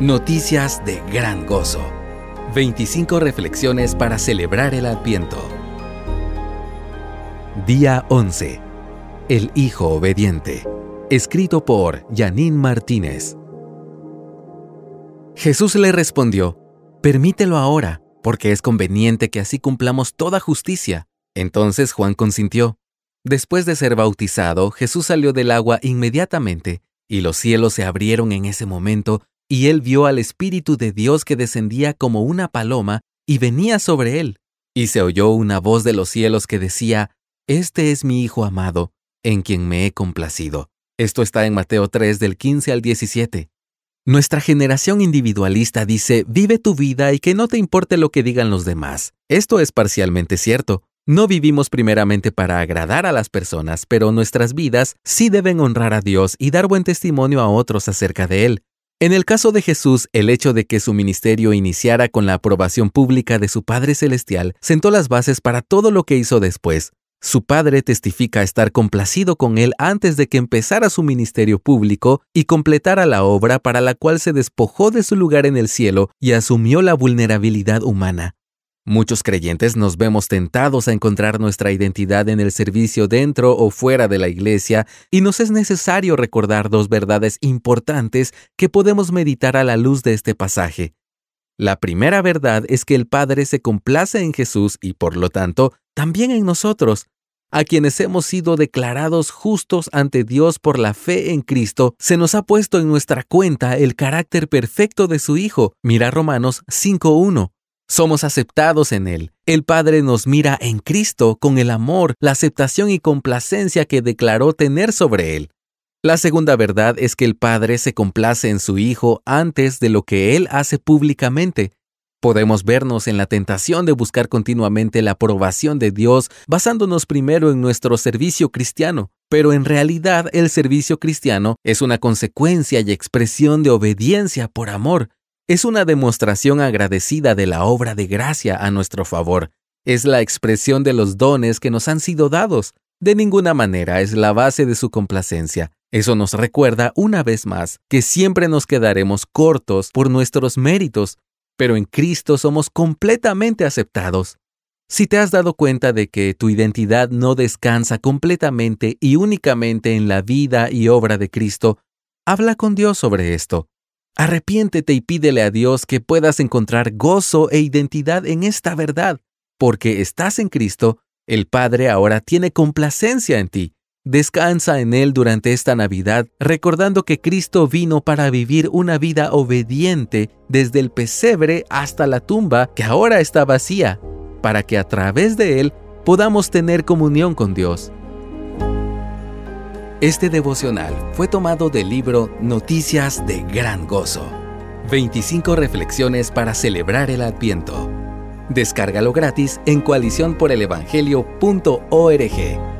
Noticias de gran gozo. 25 reflexiones para celebrar el Adviento. Día 11. El Hijo Obediente. Escrito por Janine Martínez. Jesús le respondió, Permítelo ahora, porque es conveniente que así cumplamos toda justicia. Entonces Juan consintió. Después de ser bautizado, Jesús salió del agua inmediatamente, y los cielos se abrieron en ese momento, y él vio al Espíritu de Dios que descendía como una paloma y venía sobre él. Y se oyó una voz de los cielos que decía, Este es mi Hijo amado, en quien me he complacido. Esto está en Mateo 3 del 15 al 17. Nuestra generación individualista dice, vive tu vida y que no te importe lo que digan los demás. Esto es parcialmente cierto. No vivimos primeramente para agradar a las personas, pero nuestras vidas sí deben honrar a Dios y dar buen testimonio a otros acerca de Él. En el caso de Jesús, el hecho de que su ministerio iniciara con la aprobación pública de su Padre Celestial sentó las bases para todo lo que hizo después. Su Padre testifica estar complacido con él antes de que empezara su ministerio público y completara la obra para la cual se despojó de su lugar en el cielo y asumió la vulnerabilidad humana. Muchos creyentes nos vemos tentados a encontrar nuestra identidad en el servicio dentro o fuera de la iglesia y nos es necesario recordar dos verdades importantes que podemos meditar a la luz de este pasaje. La primera verdad es que el Padre se complace en Jesús y por lo tanto también en nosotros. A quienes hemos sido declarados justos ante Dios por la fe en Cristo, se nos ha puesto en nuestra cuenta el carácter perfecto de su Hijo. Mira Romanos 5.1. Somos aceptados en Él. El Padre nos mira en Cristo con el amor, la aceptación y complacencia que declaró tener sobre Él. La segunda verdad es que el Padre se complace en su Hijo antes de lo que Él hace públicamente. Podemos vernos en la tentación de buscar continuamente la aprobación de Dios basándonos primero en nuestro servicio cristiano, pero en realidad el servicio cristiano es una consecuencia y expresión de obediencia por amor, es una demostración agradecida de la obra de gracia a nuestro favor. Es la expresión de los dones que nos han sido dados. De ninguna manera es la base de su complacencia. Eso nos recuerda una vez más que siempre nos quedaremos cortos por nuestros méritos, pero en Cristo somos completamente aceptados. Si te has dado cuenta de que tu identidad no descansa completamente y únicamente en la vida y obra de Cristo, habla con Dios sobre esto. Arrepiéntete y pídele a Dios que puedas encontrar gozo e identidad en esta verdad, porque estás en Cristo, el Padre ahora tiene complacencia en ti. Descansa en Él durante esta Navidad, recordando que Cristo vino para vivir una vida obediente desde el pesebre hasta la tumba que ahora está vacía, para que a través de Él podamos tener comunión con Dios. Este devocional fue tomado del libro Noticias de Gran Gozo. 25 reflexiones para celebrar el Adviento. Descárgalo gratis en coaliciónporelevangelio.org.